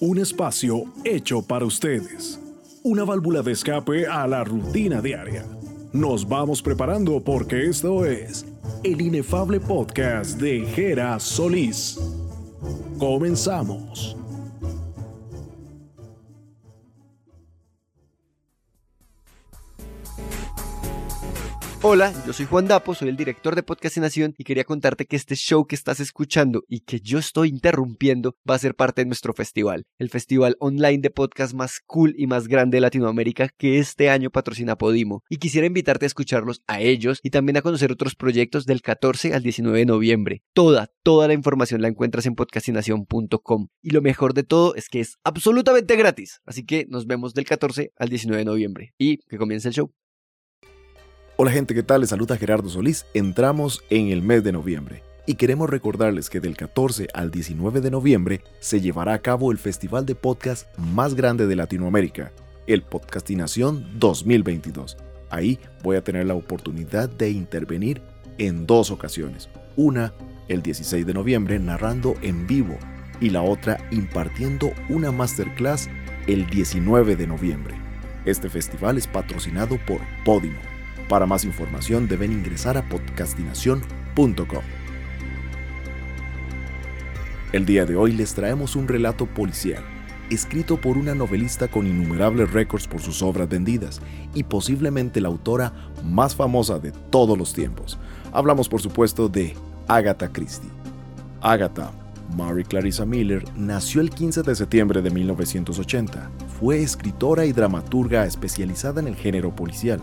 Un espacio hecho para ustedes. Una válvula de escape a la rutina diaria. Nos vamos preparando porque esto es el inefable podcast de Jera Solís. Comenzamos. Hola, yo soy Juan Dapo, soy el director de Podcastinación y quería contarte que este show que estás escuchando y que yo estoy interrumpiendo va a ser parte de nuestro festival, el festival online de podcast más cool y más grande de Latinoamérica que este año patrocina Podimo. Y quisiera invitarte a escucharlos a ellos y también a conocer otros proyectos del 14 al 19 de noviembre. Toda, toda la información la encuentras en podcastinación.com. Y lo mejor de todo es que es absolutamente gratis. Así que nos vemos del 14 al 19 de noviembre y que comience el show. Hola gente, ¿qué tal? Les saluda Gerardo Solís. Entramos en el mes de noviembre y queremos recordarles que del 14 al 19 de noviembre se llevará a cabo el festival de podcast más grande de Latinoamérica, el Podcastinación 2022. Ahí voy a tener la oportunidad de intervenir en dos ocasiones. Una, el 16 de noviembre, narrando en vivo y la otra impartiendo una masterclass el 19 de noviembre. Este festival es patrocinado por Podimo para más información deben ingresar a podcastinación.com. El día de hoy les traemos un relato policial, escrito por una novelista con innumerables récords por sus obras vendidas y posiblemente la autora más famosa de todos los tiempos. Hablamos por supuesto de Agatha Christie. Agatha Mary Clarissa Miller nació el 15 de septiembre de 1980. Fue escritora y dramaturga especializada en el género policial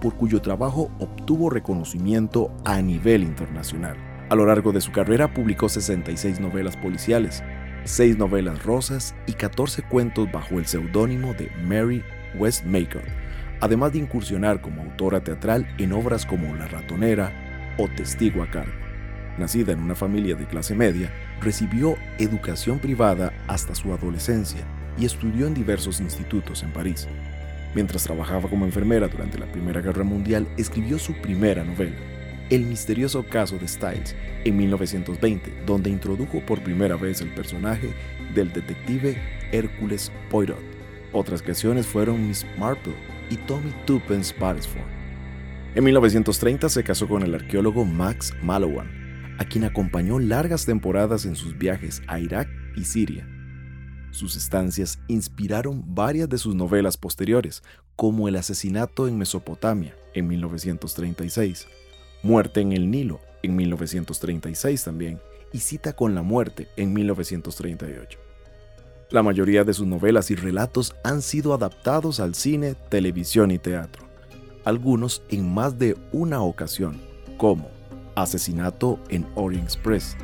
por cuyo trabajo obtuvo reconocimiento a nivel internacional. A lo largo de su carrera publicó 66 novelas policiales, 6 novelas rosas y 14 cuentos bajo el seudónimo de Mary Westmaker, además de incursionar como autora teatral en obras como La ratonera o Testigo a cargo. Nacida en una familia de clase media, recibió educación privada hasta su adolescencia y estudió en diversos institutos en París. Mientras trabajaba como enfermera durante la Primera Guerra Mundial, escribió su primera novela, El misterioso caso de Styles, en 1920, donde introdujo por primera vez el personaje del detective Hércules Poirot. Otras creaciones fueron Miss Marple y Tommy Tuppence Baresford. En 1930 se casó con el arqueólogo Max Mallowan, a quien acompañó largas temporadas en sus viajes a Irak y Siria. Sus estancias inspiraron varias de sus novelas posteriores, como El asesinato en Mesopotamia en 1936, Muerte en el Nilo en 1936 también, y Cita con la Muerte en 1938. La mayoría de sus novelas y relatos han sido adaptados al cine, televisión y teatro, algunos en más de una ocasión, como Asesinato en Orient Express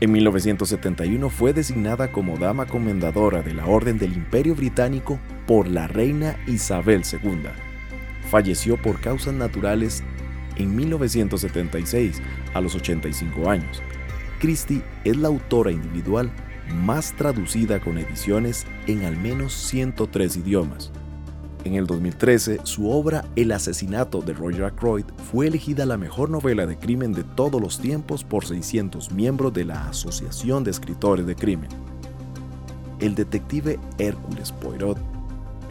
en 1971 fue designada como Dama Comendadora de la Orden del Imperio Británico por la reina Isabel II. Falleció por causas naturales en 1976 a los 85 años. Christie es la autora individual más traducida con ediciones en al menos 103 idiomas. En el 2013, su obra El asesinato de Roger Ackroyd fue elegida la mejor novela de crimen de todos los tiempos por 600 miembros de la Asociación de Escritores de Crimen. El detective Hércules Poirot,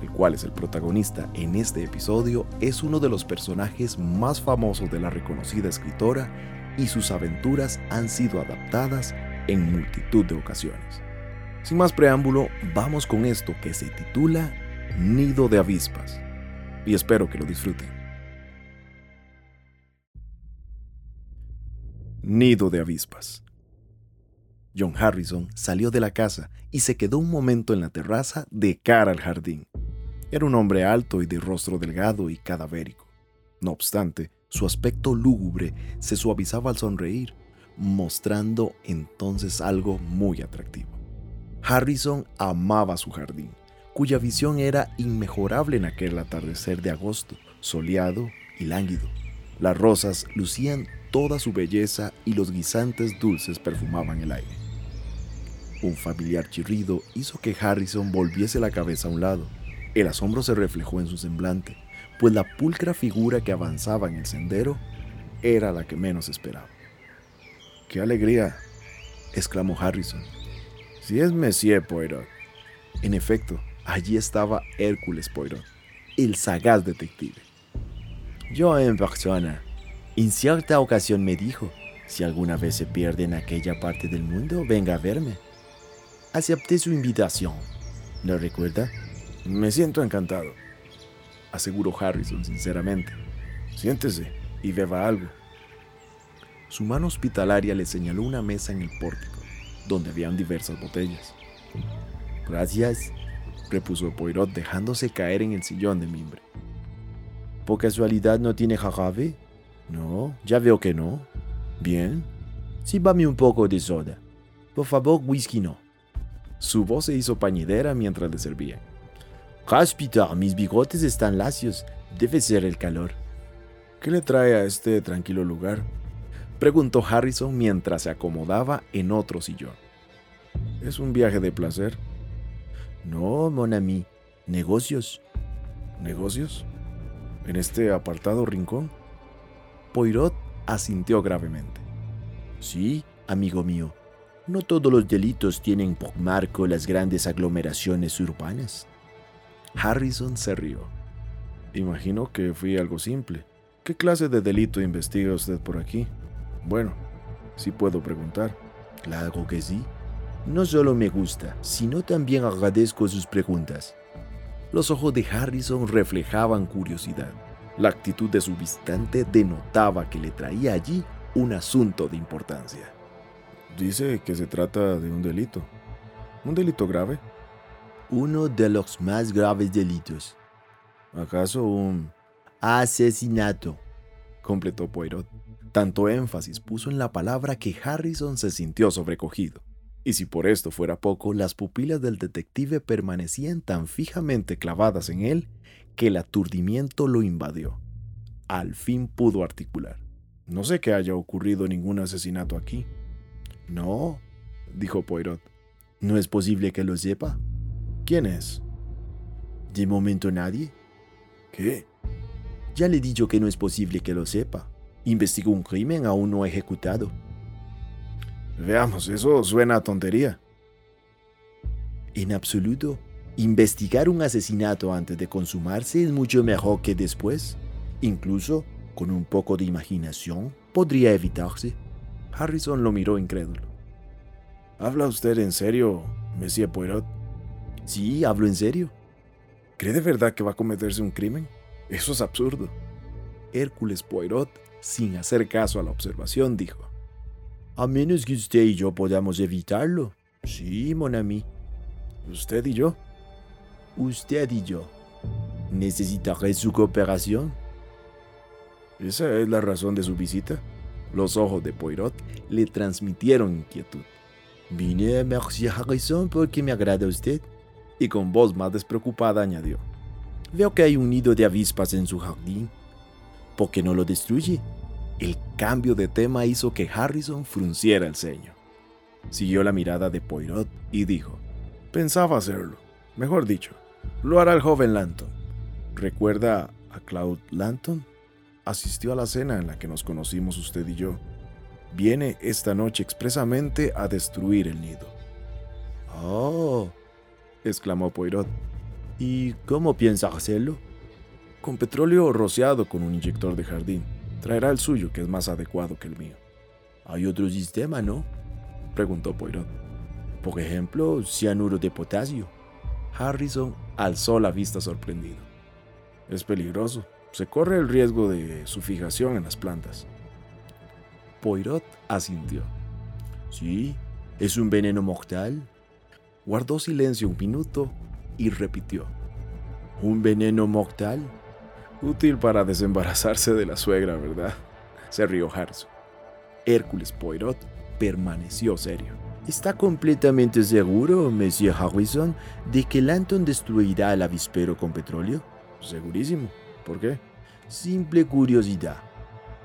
el cual es el protagonista en este episodio, es uno de los personajes más famosos de la reconocida escritora y sus aventuras han sido adaptadas en multitud de ocasiones. Sin más preámbulo, vamos con esto que se titula Nido de avispas. Y espero que lo disfruten. Nido de avispas. John Harrison salió de la casa y se quedó un momento en la terraza de cara al jardín. Era un hombre alto y de rostro delgado y cadavérico. No obstante, su aspecto lúgubre se suavizaba al sonreír, mostrando entonces algo muy atractivo. Harrison amaba su jardín cuya visión era inmejorable en aquel atardecer de agosto, soleado y lánguido. Las rosas lucían toda su belleza y los guisantes dulces perfumaban el aire. Un familiar chirrido hizo que Harrison volviese la cabeza a un lado. El asombro se reflejó en su semblante, pues la pulcra figura que avanzaba en el sendero era la que menos esperaba. ¡Qué alegría! exclamó Harrison. Si es Monsieur Poirot. En efecto, allí estaba Hércules Poirot, el sagaz detective. Yo en persona. En cierta ocasión me dijo, si alguna vez se pierde en aquella parte del mundo, venga a verme. Acepté su invitación. ¿Lo recuerda? Me siento encantado, aseguró Harrison sinceramente. Siéntese y beba algo. Su mano hospitalaria le señaló una mesa en el pórtico, donde habían diversas botellas. Gracias, repuso Poirot dejándose caer en el sillón de mimbre. ¿Por casualidad no tiene jarabe? No, ya veo que no. Bien. Síbame un poco de soda. Por favor, whisky no. Su voz se hizo pañidera mientras le servía. Cáspita, mis bigotes están lacios. Debe ser el calor. ¿Qué le trae a este tranquilo lugar? Preguntó Harrison mientras se acomodaba en otro sillón. ¿Es un viaje de placer? No, mon ami. Negocios. ¿Negocios? ¿En este apartado rincón? Poirot asintió gravemente. Sí, amigo mío. No todos los delitos tienen por marco las grandes aglomeraciones urbanas. Harrison se rió. Imagino que fui algo simple. ¿Qué clase de delito investiga usted por aquí? Bueno, si puedo preguntar. Claro que sí. No solo me gusta, sino también agradezco sus preguntas. Los ojos de Harrison reflejaban curiosidad. La actitud de su visitante denotaba que le traía allí un asunto de importancia. Dice que se trata de un delito. ¿Un delito grave? Uno de los más graves delitos. ¿Acaso un asesinato? completó Poirot. Tanto énfasis puso en la palabra que Harrison se sintió sobrecogido. Y si por esto fuera poco, las pupilas del detective permanecían tan fijamente clavadas en él que el aturdimiento lo invadió. Al fin pudo articular. No sé que haya ocurrido ningún asesinato aquí. No, dijo Poirot. ¿No es posible que lo sepa? ¿Quién es? De momento nadie. ¿Qué? Ya le he dicho que no es posible que lo sepa. Investigó un crimen aún no ejecutado. Veamos, eso suena a tontería. En absoluto. Investigar un asesinato antes de consumarse es mucho mejor que después. Incluso, con un poco de imaginación, podría evitarse. Harrison lo miró incrédulo. ¿Habla usted en serio, Monsieur Poirot? Sí, hablo en serio. ¿Cree de verdad que va a cometerse un crimen? Eso es absurdo. Hércules Poirot, sin hacer caso a la observación, dijo. A menos que usted y yo podamos evitarlo. Sí, mon ami. ¿Usted y yo? Usted y yo. ¿Necesitaré su cooperación? ¿Esa es la razón de su visita? Los ojos de Poirot le transmitieron inquietud. Vine a Merci Harrison porque me agrada usted. Y con voz más despreocupada añadió. Veo que hay un nido de avispas en su jardín. ¿Por qué no lo destruye? El cambio de tema hizo que Harrison frunciera el ceño. Siguió la mirada de Poirot y dijo, pensaba hacerlo. Mejor dicho, lo hará el joven Lanton. ¿Recuerda a Claude Lanton? Asistió a la cena en la que nos conocimos usted y yo. Viene esta noche expresamente a destruir el nido. Oh, exclamó Poirot. ¿Y cómo piensa hacerlo? Con petróleo rociado con un inyector de jardín. Traerá el suyo, que es más adecuado que el mío. Hay otro sistema, ¿no? Preguntó Poirot. Por ejemplo, cianuro de potasio. Harrison alzó la vista sorprendido. Es peligroso. Se corre el riesgo de su fijación en las plantas. Poirot asintió. Sí, es un veneno mortal. Guardó silencio un minuto y repitió. ¿Un veneno mortal? Útil para desembarazarse de la suegra, ¿verdad? Se rió Harrison. Hércules Poirot permaneció serio. ¿Está completamente seguro, Monsieur Harrison, de que Lanton destruirá el avispero con petróleo? Segurísimo. ¿Por qué? Simple curiosidad.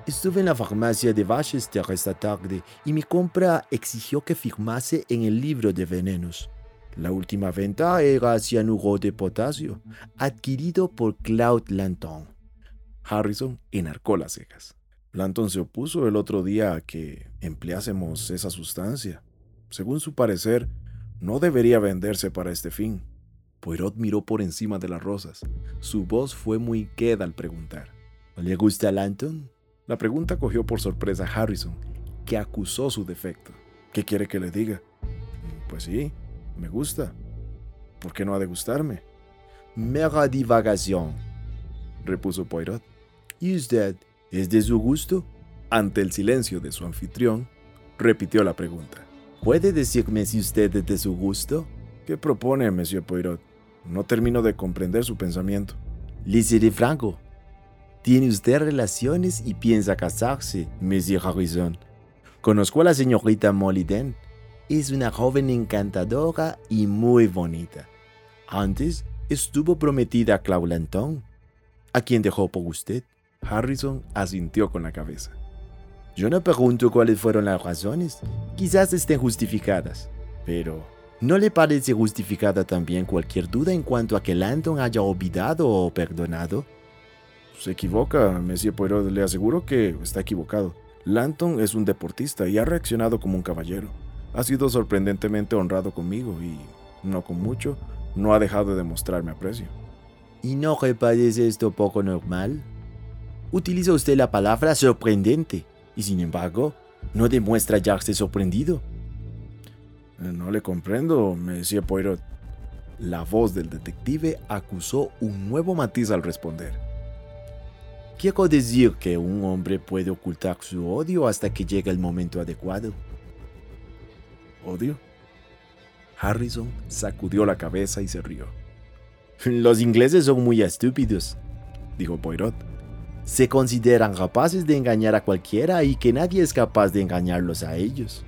Estuve en la farmacia de Wachester esta tarde y mi compra exigió que firmase en el libro de venenos. La última venta era cianuro de potasio, adquirido por Claude Lanton. Harrison enarcó las cejas. Lanton se opuso el otro día a que empleásemos esa sustancia. Según su parecer, No debería venderse para este fin. Poirot miró por encima de las rosas. Su voz fue muy queda al preguntar. ¿Le gusta Lanton? La pregunta cogió por sorpresa a Harrison, que acusó su defecto. ¿Qué quiere que le diga? Pues sí, me gusta. ¿Por qué no ha de gustarme? Mera divagación, repuso Poirot. ¿Y usted es de su gusto? Ante el silencio de su anfitrión, repitió la pregunta. ¿Puede decirme si usted es de su gusto? ¿Qué propone, Monsieur Poirot? No termino de comprender su pensamiento. Le seré franco. Tiene usted relaciones y piensa casarse, Monsieur Harrison. Conozco a la señorita Moliden. Es una joven encantadora y muy bonita. Antes estuvo prometida a Claude Lanton, a quien dejó por usted. Harrison asintió con la cabeza. Yo no pregunto cuáles fueron las razones. Quizás estén justificadas. Pero, ¿no le parece justificada también cualquier duda en cuanto a que Landon haya olvidado o perdonado? Se equivoca, Monsieur Poirot. Le aseguro que está equivocado. Lanton es un deportista y ha reaccionado como un caballero. Ha sido sorprendentemente honrado conmigo y, no con mucho, no ha dejado de mostrarme aprecio. ¿Y no parece esto poco normal? Utiliza usted la palabra sorprendente y sin embargo no demuestra hallarse sorprendido. No le comprendo, me decía Poirot. La voz del detective acusó un nuevo matiz al responder. Quiero decir que un hombre puede ocultar su odio hasta que llegue el momento adecuado. ¿Odio? Harrison sacudió la cabeza y se rió. Los ingleses son muy estúpidos, dijo Poirot se consideran capaces de engañar a cualquiera y que nadie es capaz de engañarlos a ellos.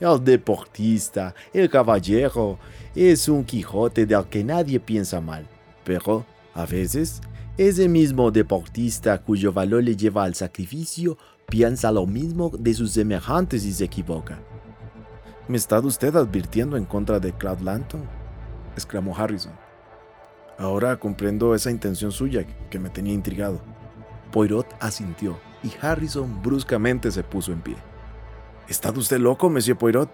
El deportista, el caballero, es un Quijote del que nadie piensa mal, pero a veces ese mismo deportista cuyo valor le lleva al sacrificio piensa lo mismo de sus semejantes y se equivoca. ¿Me está usted advirtiendo en contra de Cloud Lanton? exclamó Harrison. Ahora comprendo esa intención suya que me tenía intrigado. Poirot asintió y Harrison bruscamente se puso en pie. ¿Está usted loco, Monsieur Poirot?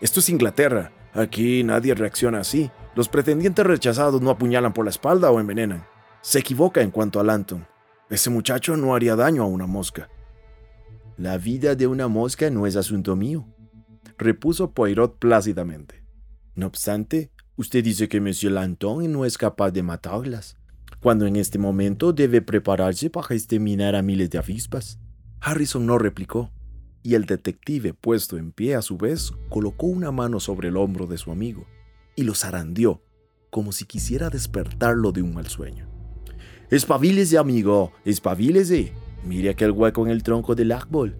Esto es Inglaterra. Aquí nadie reacciona así. Los pretendientes rechazados no apuñalan por la espalda o envenenan. Se equivoca en cuanto a Lanton. Ese muchacho no haría daño a una mosca. La vida de una mosca no es asunto mío, repuso Poirot plácidamente. No obstante, usted dice que Monsieur Lanton no es capaz de matarlas cuando en este momento debe prepararse para exterminar a miles de avispas. Harrison no replicó, y el detective, puesto en pie a su vez, colocó una mano sobre el hombro de su amigo y lo zarandeó, como si quisiera despertarlo de un mal sueño. Espabilese, amigo, espabilese. Mire aquel hueco en el tronco del árbol.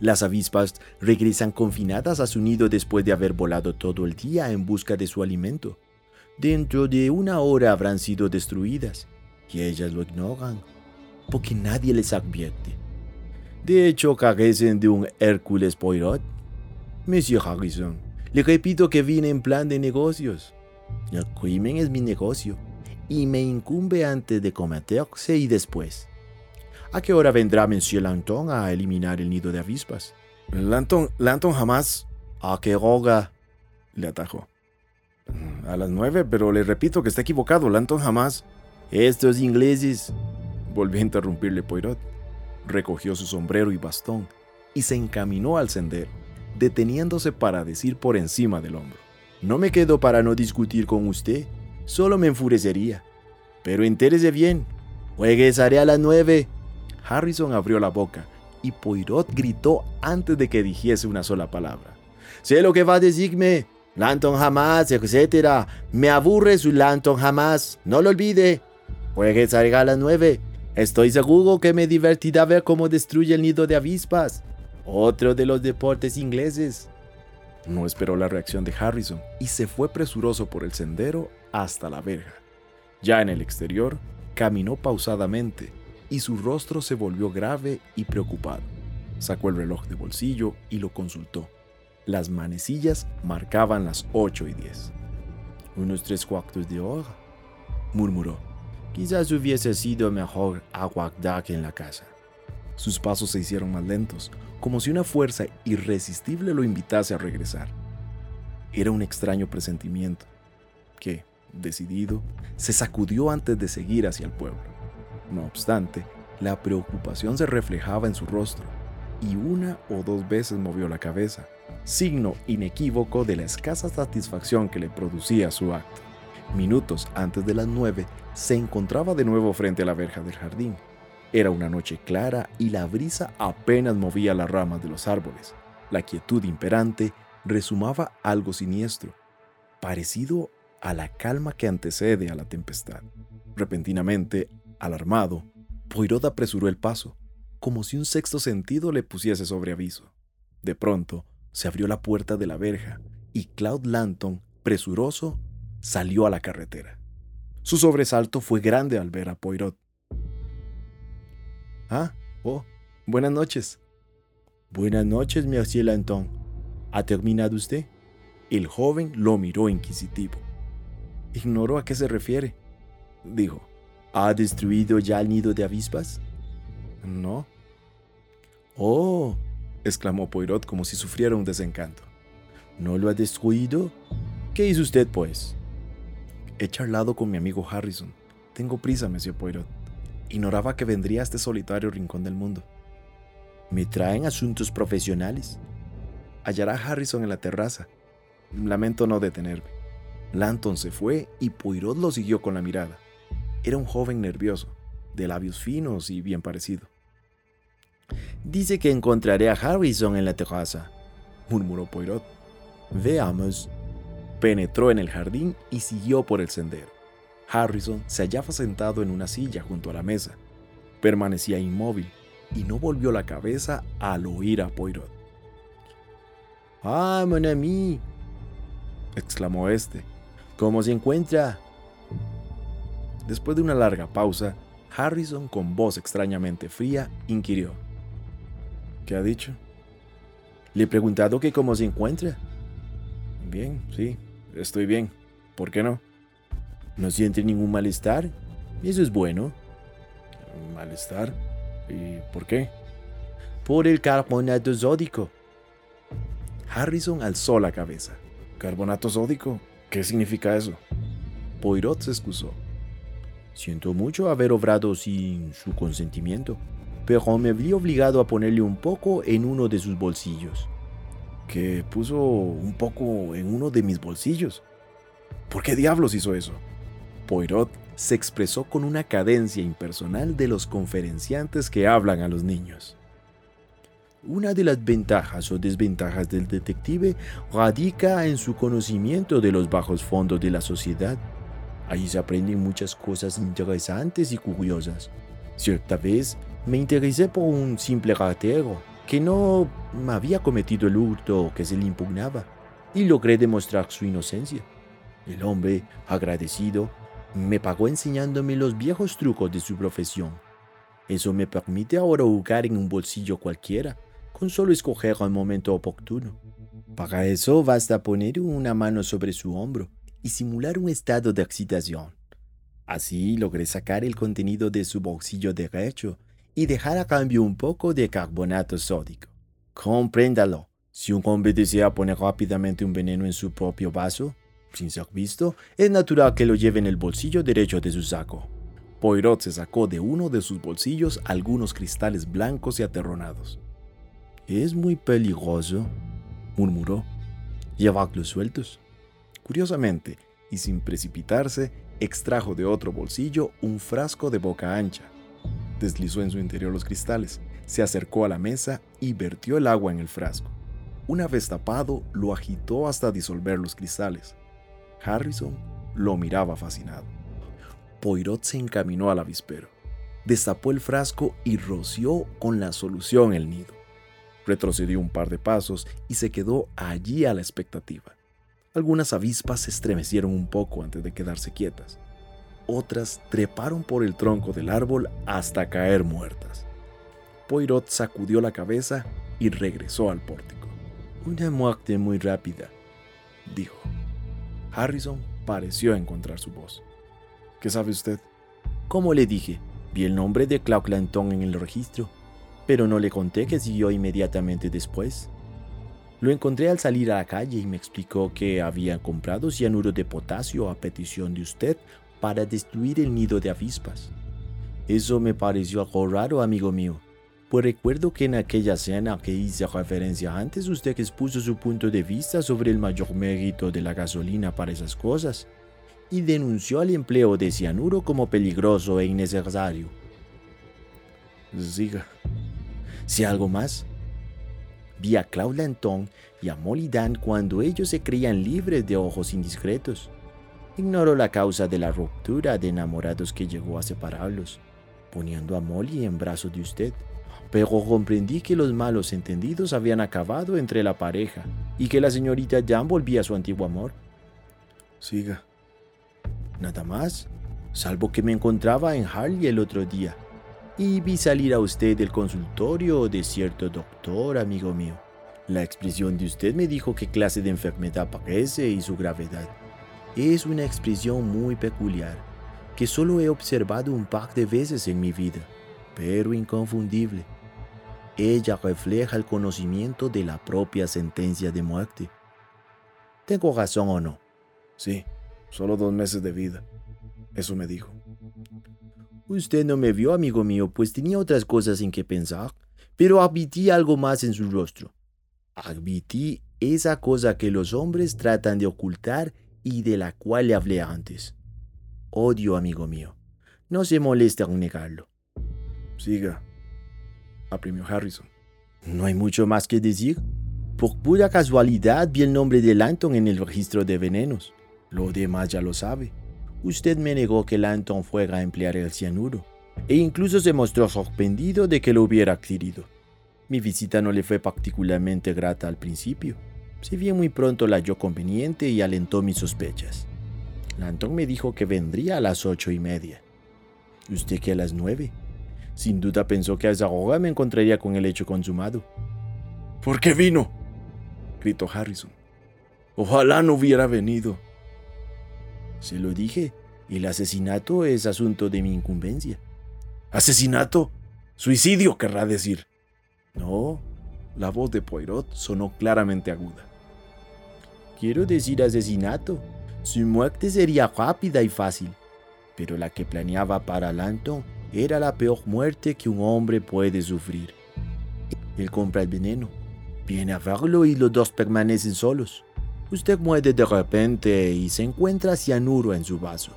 Las avispas regresan confinadas a su nido después de haber volado todo el día en busca de su alimento dentro de una hora habrán sido destruidas, y ellas lo ignoran, porque nadie les advierte. De hecho, carecen de un Hércules Poirot. Monsieur Harrison, le repito que vine en plan de negocios. El crimen es mi negocio, y me incumbe antes de cometerse y después. ¿A qué hora vendrá Monsieur Lanton a eliminar el nido de avispas? Lanton, Lanton jamás. ¿A qué hora? Le atajó. A las nueve, pero le repito que está equivocado. Lanton jamás. Estos ingleses. Volvió a interrumpirle Poirot. Recogió su sombrero y bastón y se encaminó al sendero, deteniéndose para decir por encima del hombro. No me quedo para no discutir con usted. Solo me enfurecería. Pero entérese bien. Regresaré a las nueve. Harrison abrió la boca y Poirot gritó antes de que dijese una sola palabra. Sé lo que va a decirme. Lanton jamás, etc. Me aburre su Lanton jamás. No lo olvide. Juegue salga a las nueve. Estoy seguro que me divertirá ver cómo destruye el nido de avispas. Otro de los deportes ingleses. No esperó la reacción de Harrison y se fue presuroso por el sendero hasta la verja. Ya en el exterior, caminó pausadamente y su rostro se volvió grave y preocupado. Sacó el reloj de bolsillo y lo consultó. Las manecillas marcaban las ocho y diez. Unos tres cuartos de hora, murmuró. Quizás hubiese sido mejor aguardar en la casa. Sus pasos se hicieron más lentos, como si una fuerza irresistible lo invitase a regresar. Era un extraño presentimiento que, decidido, se sacudió antes de seguir hacia el pueblo. No obstante, la preocupación se reflejaba en su rostro y una o dos veces movió la cabeza, signo inequívoco de la escasa satisfacción que le producía su acto. Minutos antes de las nueve, se encontraba de nuevo frente a la verja del jardín. Era una noche clara y la brisa apenas movía las ramas de los árboles. La quietud imperante resumaba algo siniestro, parecido a la calma que antecede a la tempestad. Repentinamente, alarmado, Poirot apresuró el paso, como si un sexto sentido le pusiese sobre aviso. De pronto, se abrió la puerta de la verja y Claude Lanton, presuroso, salió a la carretera. Su sobresalto fue grande al ver a Poirot. Ah, oh, buenas noches. Buenas noches, Monsieur Lanton. ¿Ha terminado usted? El joven lo miró inquisitivo. Ignoró a qué se refiere, dijo. ¿Ha destruido ya el nido de avispas? No. Oh, exclamó Poirot como si sufriera un desencanto. ¿No lo ha destruido? ¿Qué hizo usted, pues? He charlado con mi amigo Harrison. Tengo prisa, Monsieur Poirot. Ignoraba que vendría a este solitario rincón del mundo. Me traen asuntos profesionales. Hallará a Harrison en la terraza. Lamento no detenerme. Lanton se fue y Poirot lo siguió con la mirada. Era un joven nervioso, de labios finos y bien parecido. Dice que encontraré a Harrison en la terraza, murmuró Poirot. Veamos. Penetró en el jardín y siguió por el sendero. Harrison se hallaba sentado en una silla junto a la mesa. Permanecía inmóvil y no volvió la cabeza al oír a Poirot. ¡Ah, mon ami! exclamó este. ¿Cómo se encuentra? Después de una larga pausa, Harrison, con voz extrañamente fría, inquirió. ¿Qué ha dicho? Le he preguntado que cómo se encuentra. Bien, sí, estoy bien. ¿Por qué no? ¿No siente ningún malestar? Eso es bueno. ¿Malestar? ¿Y por qué? Por el carbonato sódico. Harrison alzó la cabeza. ¿Carbonato sódico? ¿Qué significa eso? Poirot se excusó. Siento mucho haber obrado sin su consentimiento, pero me vi obligado a ponerle un poco en uno de sus bolsillos. ¿Que puso un poco en uno de mis bolsillos? ¿Por qué diablos hizo eso? Poirot se expresó con una cadencia impersonal de los conferenciantes que hablan a los niños. Una de las ventajas o desventajas del detective radica en su conocimiento de los bajos fondos de la sociedad. Allí se aprenden muchas cosas interesantes y curiosas. Cierta vez me interesé por un simple ratero que no había cometido el hurto que se le impugnaba y logré demostrar su inocencia. El hombre, agradecido, me pagó enseñándome los viejos trucos de su profesión. Eso me permite ahora jugar en un bolsillo cualquiera con solo escoger el momento oportuno. Para eso basta poner una mano sobre su hombro y simular un estado de excitación. Así logré sacar el contenido de su bolsillo derecho y dejar a cambio un poco de carbonato sódico. Compréndalo. Si un hombre desea poner rápidamente un veneno en su propio vaso, sin ser visto, es natural que lo lleve en el bolsillo derecho de su saco. Poirot se sacó de uno de sus bolsillos algunos cristales blancos y aterronados. Es muy peligroso, murmuró. Llevarlos sueltos. Curiosamente, y sin precipitarse, extrajo de otro bolsillo un frasco de boca ancha. Deslizó en su interior los cristales, se acercó a la mesa y vertió el agua en el frasco. Una vez tapado, lo agitó hasta disolver los cristales. Harrison lo miraba fascinado. Poirot se encaminó al avispero, destapó el frasco y roció con la solución el nido. Retrocedió un par de pasos y se quedó allí a la expectativa. Algunas avispas se estremecieron un poco antes de quedarse quietas. Otras treparon por el tronco del árbol hasta caer muertas. Poirot sacudió la cabeza y regresó al pórtico. Una muerte muy rápida, dijo. Harrison pareció encontrar su voz. ¿Qué sabe usted? Como le dije, vi el nombre de Clark Lanton en el registro pero no le conté que siguió inmediatamente después. Lo encontré al salir a la calle y me explicó que había comprado cianuro de potasio a petición de usted para destruir el nido de avispas. Eso me pareció algo raro, amigo mío, pues recuerdo que en aquella cena que hice referencia antes usted expuso su punto de vista sobre el mayor mérito de la gasolina para esas cosas y denunció el empleo de cianuro como peligroso e innecesario. Siga. Si algo más, vi a Claude Lanton y a Molly Dan cuando ellos se creían libres de ojos indiscretos. Ignoro la causa de la ruptura de enamorados que llegó a separarlos, poniendo a Molly en brazos de usted. Pero comprendí que los malos entendidos habían acabado entre la pareja y que la señorita Dan volvía a su antiguo amor. Siga. Nada más, salvo que me encontraba en Harley el otro día y vi salir a usted del consultorio de cierto doctor, amigo mío. La expresión de usted me dijo qué clase de enfermedad parece y su gravedad. Es una expresión muy peculiar, que solo he observado un par de veces en mi vida, pero inconfundible. Ella refleja el conocimiento de la propia sentencia de muerte. ¿Tengo razón o no? Sí, solo dos meses de vida. Eso me dijo. Usted no me vio, amigo mío, pues tenía otras cosas en que pensar, pero admití algo más en su rostro. Admití esa cosa que los hombres tratan de ocultar y de la cual le hablé antes. Odio, amigo mío. No se moleste en negarlo. Siga, aprimió Harrison. No hay mucho más que decir. Por pura casualidad vi el nombre de Lanton en el registro de venenos. Lo demás ya lo sabe. Usted me negó que Lanton fuera a emplear el cianuro, e incluso se mostró sorprendido de que lo hubiera adquirido. Mi visita no le fue particularmente grata al principio, si bien muy pronto la halló conveniente y alentó mis sospechas. Lanton me dijo que vendría a las ocho y media. ¿Usted que a las nueve? Sin duda pensó que a esa hora me encontraría con el hecho consumado. ¿Por qué vino? gritó Harrison. Ojalá no hubiera venido. Se lo dije, el asesinato es asunto de mi incumbencia. ¿Asesinato? Suicidio, querrá decir. No, la voz de Poirot sonó claramente aguda. Quiero decir asesinato. Su muerte sería rápida y fácil, pero la que planeaba para Lanton era la peor muerte que un hombre puede sufrir. Él compra el veneno, viene a verlo y los dos permanecen solos. Usted muere de repente y se encuentra cianuro en su vaso.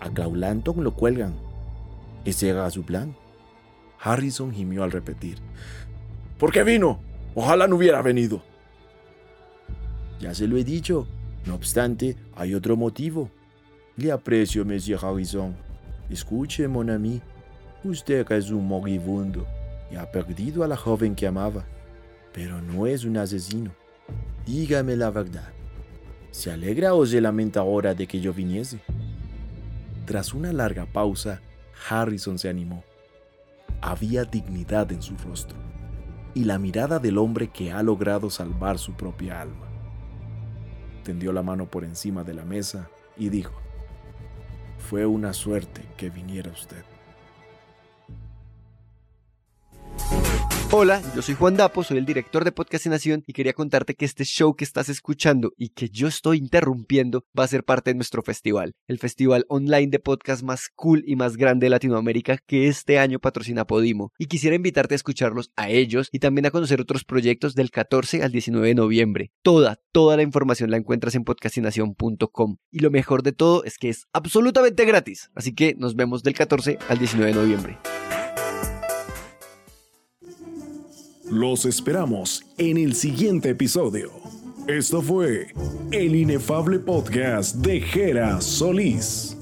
A Claulanton lo cuelgan. Ese era su plan. Harrison gimió al repetir. ¿Por qué vino? Ojalá no hubiera venido. Ya se lo he dicho. No obstante, hay otro motivo. Le aprecio, Monsieur Harrison. Escuche, mon ami. Usted es un moribundo y ha perdido a la joven que amaba, pero no es un asesino. Dígame la verdad. ¿Se alegra o se lamenta ahora de que yo viniese? Tras una larga pausa, Harrison se animó. Había dignidad en su rostro y la mirada del hombre que ha logrado salvar su propia alma. Tendió la mano por encima de la mesa y dijo, fue una suerte que viniera usted. Hola, yo soy Juan Dapo, soy el director de Podcastinación y quería contarte que este show que estás escuchando y que yo estoy interrumpiendo va a ser parte de nuestro festival, el festival online de podcast más cool y más grande de Latinoamérica que este año patrocina Podimo. Y quisiera invitarte a escucharlos a ellos y también a conocer otros proyectos del 14 al 19 de noviembre. Toda, toda la información la encuentras en podcastinación.com. Y lo mejor de todo es que es absolutamente gratis. Así que nos vemos del 14 al 19 de noviembre. Los esperamos en el siguiente episodio. Esto fue el inefable podcast de Jera Solís.